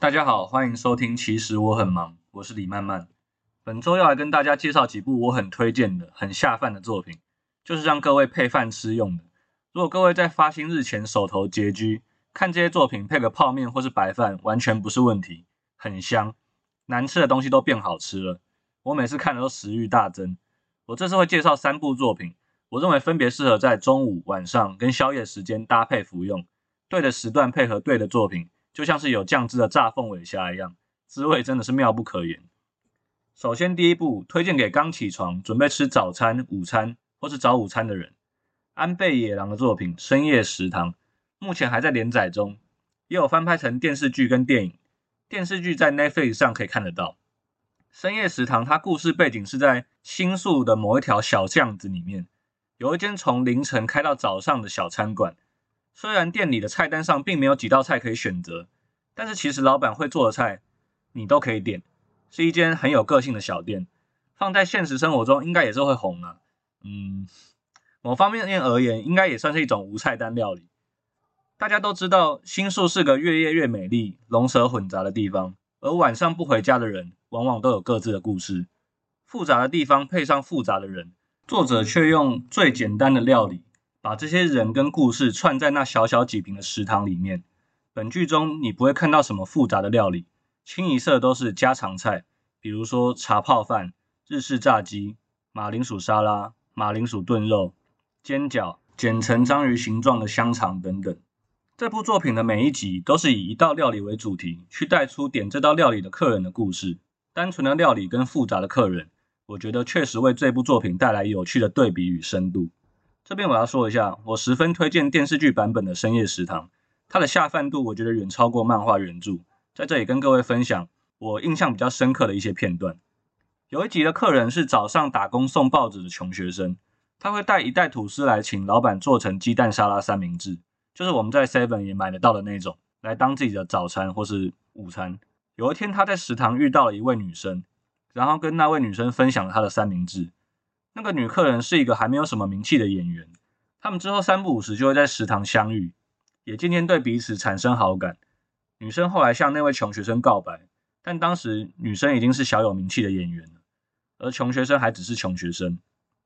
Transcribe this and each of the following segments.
大家好，欢迎收听。其实我很忙，我是李曼曼。本周要来跟大家介绍几部我很推荐的、很下饭的作品，就是让各位配饭吃用的。如果各位在发薪日前手头拮据，看这些作品配个泡面或是白饭，完全不是问题，很香。难吃的东西都变好吃了，我每次看的都食欲大增。我这次会介绍三部作品，我认为分别适合在中午、晚上跟宵夜时间搭配服用，对的时段配合对的作品。就像是有酱汁的炸凤尾虾一样，滋味真的是妙不可言。首先，第一步推荐给刚起床准备吃早餐、午餐或是早午餐的人，安倍野狼的作品《深夜食堂》，目前还在连载中，也有翻拍成电视剧跟电影。电视剧在 Netflix 上可以看得到。《深夜食堂》它故事背景是在新宿的某一条小巷子里面，有一间从凌晨开到早上的小餐馆。虽然店里的菜单上并没有几道菜可以选择，但是其实老板会做的菜你都可以点，是一间很有个性的小店。放在现实生活中应该也是会红啊。嗯，某方面而言，应该也算是一种无菜单料理。大家都知道新宿是个越夜越美丽、龙蛇混杂的地方，而晚上不回家的人往往都有各自的故事。复杂的地方配上复杂的人，作者却用最简单的料理。把这些人跟故事串在那小小几平的食堂里面。本剧中你不会看到什么复杂的料理，清一色都是家常菜，比如说茶泡饭、日式炸鸡、马铃薯沙拉、马铃薯炖肉、煎饺、剪成章鱼形状的香肠等等。这部作品的每一集都是以一道料理为主题，去带出点这道料理的客人的故事。单纯的料理跟复杂的客人，我觉得确实为这部作品带来有趣的对比与深度。这边我要说一下，我十分推荐电视剧版本的《深夜食堂》，它的下饭度我觉得远超过漫画原著。在这里跟各位分享我印象比较深刻的一些片段。有一集的客人是早上打工送报纸的穷学生，他会带一袋吐司来请老板做成鸡蛋沙拉三明治，就是我们在 Seven 也买得到的那种，来当自己的早餐或是午餐。有一天他在食堂遇到了一位女生，然后跟那位女生分享了他的三明治。那个女客人是一个还没有什么名气的演员，他们之后三不五时就会在食堂相遇，也渐渐对彼此产生好感。女生后来向那位穷学生告白，但当时女生已经是小有名气的演员了，而穷学生还只是穷学生。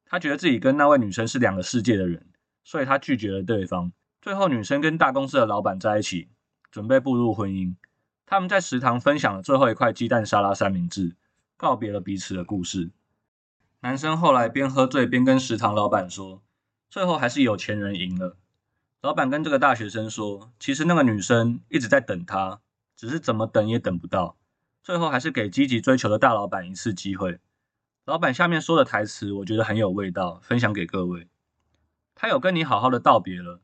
他觉得自己跟那位女生是两个世界的人，所以他拒绝了对方。最后，女生跟大公司的老板在一起，准备步入婚姻。他们在食堂分享了最后一块鸡蛋沙拉三明治，告别了彼此的故事。男生后来边喝醉边跟食堂老板说，最后还是有钱人赢了。老板跟这个大学生说，其实那个女生一直在等他，只是怎么等也等不到。最后还是给积极追求的大老板一次机会。老板下面说的台词，我觉得很有味道，分享给各位。他有跟你好好的道别了，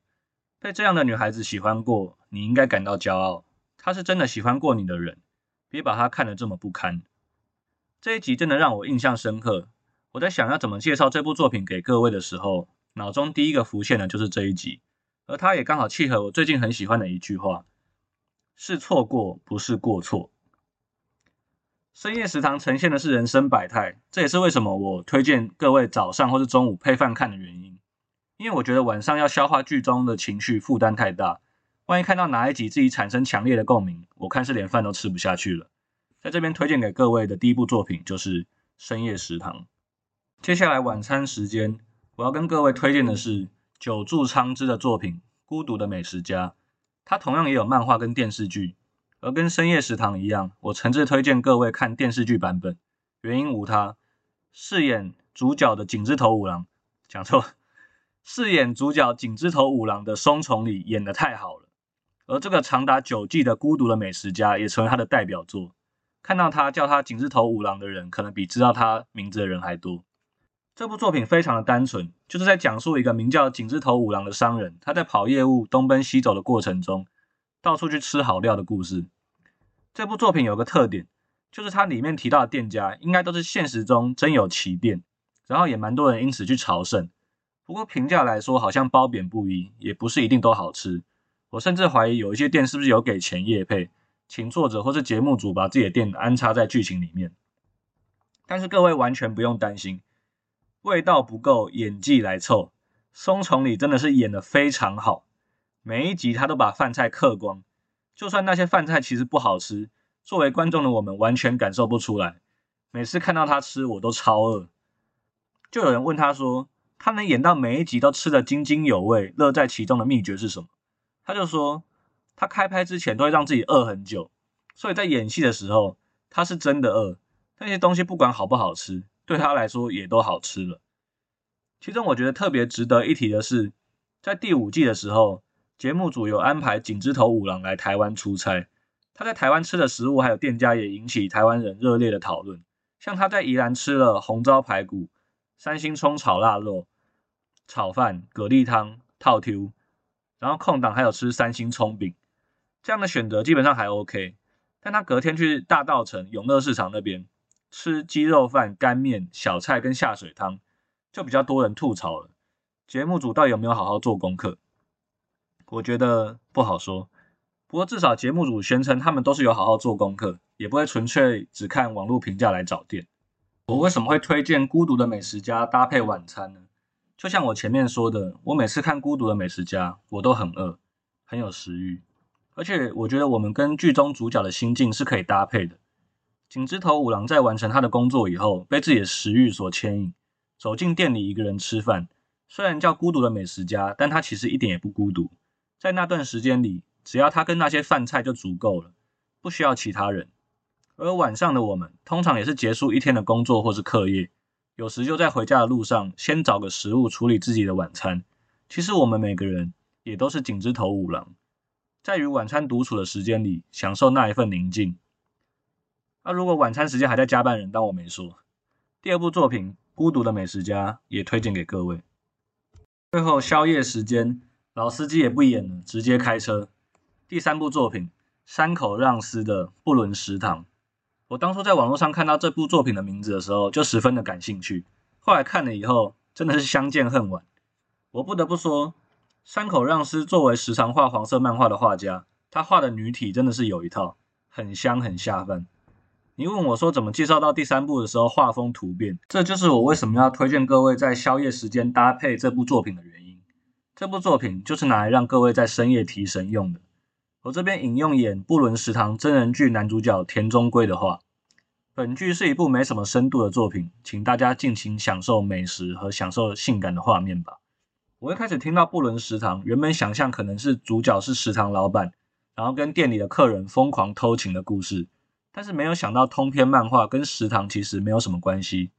被这样的女孩子喜欢过，你应该感到骄傲。她是真的喜欢过你的人，别把她看得这么不堪。这一集真的让我印象深刻。我在想要怎么介绍这部作品给各位的时候，脑中第一个浮现的就是这一集，而它也刚好契合我最近很喜欢的一句话：是错过，不是过错。深夜食堂呈现的是人生百态，这也是为什么我推荐各位早上或是中午配饭看的原因。因为我觉得晚上要消化剧中的情绪负担太大，万一看到哪一集自己产生强烈的共鸣，我看是连饭都吃不下去了。在这边推荐给各位的第一部作品就是《深夜食堂》。接下来晚餐时间，我要跟各位推荐的是久住昌之的作品《孤独的美食家》，它同样也有漫画跟电视剧，而跟深夜食堂一样，我诚挚推荐各位看电视剧版本。原因无他，饰演主角的井之头五郎，讲错，饰演主角井之头五郎的松重里演得太好了，而这个长达九季的孤独的美食家也成为他的代表作。看到他叫他井之头五郎的人，可能比知道他名字的人还多。这部作品非常的单纯，就是在讲述一个名叫井之头五郎的商人，他在跑业务东奔西走的过程中，到处去吃好料的故事。这部作品有个特点，就是它里面提到的店家应该都是现实中真有其店，然后也蛮多人因此去朝圣。不过评价来说，好像褒贬不一，也不是一定都好吃。我甚至怀疑有一些店是不是有给钱业配，请作者或是节目组把自己的店安插在剧情里面。但是各位完全不用担心。味道不够，演技来凑。松重里真的是演的非常好，每一集他都把饭菜嗑光，就算那些饭菜其实不好吃，作为观众的我们完全感受不出来。每次看到他吃，我都超饿。就有人问他说，他能演到每一集都吃得津津有味、乐在其中的秘诀是什么？他就说，他开拍之前都会让自己饿很久，所以在演戏的时候，他是真的饿。那些东西不管好不好吃，对他来说也都好吃了。其中我觉得特别值得一提的是，在第五季的时候，节目组有安排井之头五郎来台湾出差。他在台湾吃的食物还有店家也引起台湾人热烈的讨论。像他在宜兰吃了红糟排骨、三星葱炒腊肉、炒饭、蛤蜊汤、套 Q，然后空档还有吃三星葱饼，这样的选择基本上还 OK。但他隔天去大道城永乐市场那边吃鸡肉饭、干面、小菜跟下水汤。就比较多人吐槽了，节目组到底有没有好好做功课？我觉得不好说。不过至少节目组宣称他们都是有好好做功课，也不会纯粹只看网络评价来找店。我为什么会推荐《孤独的美食家》搭配晚餐呢？就像我前面说的，我每次看《孤独的美食家》，我都很饿，很有食欲。而且我觉得我们跟剧中主角的心境是可以搭配的。井之头五郎在完成他的工作以后，被自己的食欲所牵引。走进店里，一个人吃饭，虽然叫孤独的美食家，但他其实一点也不孤独。在那段时间里，只要他跟那些饭菜就足够了，不需要其他人。而晚上的我们，通常也是结束一天的工作或是课业，有时就在回家的路上，先找个食物处理自己的晚餐。其实我们每个人也都是井之头五郎，在与晚餐独处的时间里，享受那一份宁静。那如果晚餐时间还在加班，人当我没说。第二部作品。孤独的美食家也推荐给各位。最后宵夜时间，老司机也不演了，直接开车。第三部作品，山口让司的布伦食堂。我当初在网络上看到这部作品的名字的时候，就十分的感兴趣。后来看了以后，真的是相见恨晚。我不得不说，山口让司作为时常画黄色漫画的画家，他画的女体真的是有一套，很香很下饭。你问我说怎么介绍到第三部的时候画风突变，这就是我为什么要推荐各位在宵夜时间搭配这部作品的原因。这部作品就是拿来让各位在深夜提神用的。我这边引用演《布伦食堂》真人剧男主角田中圭的话：本剧是一部没什么深度的作品，请大家尽情享受美食和享受性感的画面吧。我一开始听到布伦食堂，原本想象可能是主角是食堂老板，然后跟店里的客人疯狂偷情的故事。但是没有想到，通篇漫画跟食堂其实没有什么关系。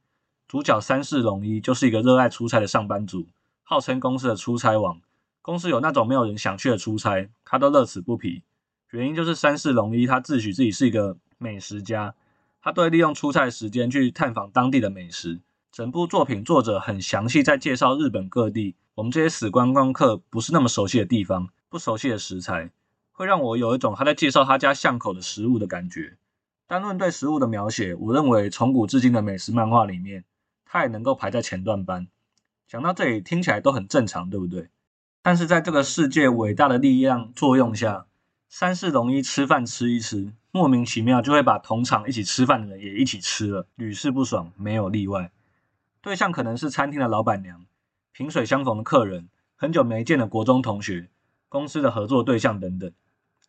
主角三世龙一就是一个热爱出差的上班族，号称公司的出差王。公司有那种没有人想去的出差，他都乐此不疲。原因就是三世龙一他自诩自己是一个美食家，他都会利用出差时间去探访当地的美食。整部作品作者很详细在介绍日本各地我们这些死观光客不是那么熟悉的地方，不熟悉的食材，会让我有一种他在介绍他家巷口的食物的感觉。单论对食物的描写，我认为从古至今的美食漫画里面，它也能够排在前段班。讲到这里，听起来都很正常，对不对？但是在这个世界伟大的力量作用下，三世龙一吃饭吃一吃，莫名其妙就会把同场一起吃饭的人也一起吃了，屡试不爽，没有例外。对象可能是餐厅的老板娘、萍水相逢的客人、很久没见的国中同学、公司的合作对象等等。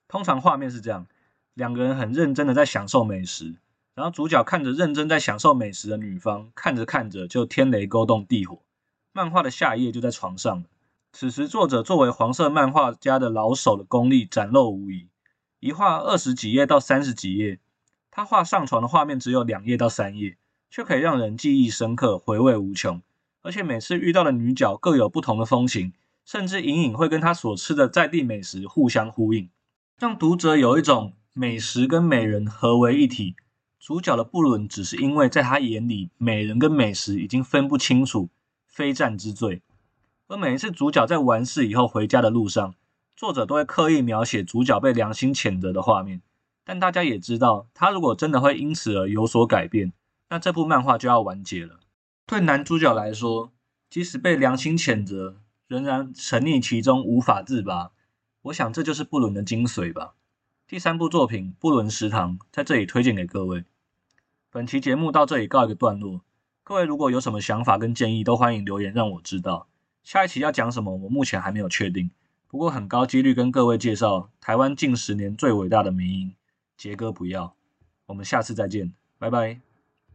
通常画面是这样。两个人很认真的在享受美食，然后主角看着认真在享受美食的女方，看着看着就天雷勾动地火。漫画的下一页就在床上了。此时作者作为黄色漫画家的老手的功力展露无遗，一画二十几页到三十几页，他画上床的画面只有两页到三页，却可以让人记忆深刻，回味无穷。而且每次遇到的女角各有不同的风情，甚至隐隐会跟他所吃的在地美食互相呼应，让读者有一种。美食跟美人合为一体，主角的布伦只是因为在他眼里，美人跟美食已经分不清楚，非战之罪。而每一次主角在完事以后回家的路上，作者都会刻意描写主角被良心谴责的画面。但大家也知道，他如果真的会因此而有所改变，那这部漫画就要完结了。对男主角来说，即使被良心谴责，仍然沉溺其中无法自拔。我想这就是布伦的精髓吧。第三部作品《布伦食堂》在这里推荐给各位。本期节目到这里告一个段落。各位如果有什么想法跟建议，都欢迎留言让我知道。下一期要讲什么，我目前还没有确定。不过很高几率跟各位介绍台湾近十年最伟大的名音杰哥不要。我们下次再见，拜拜。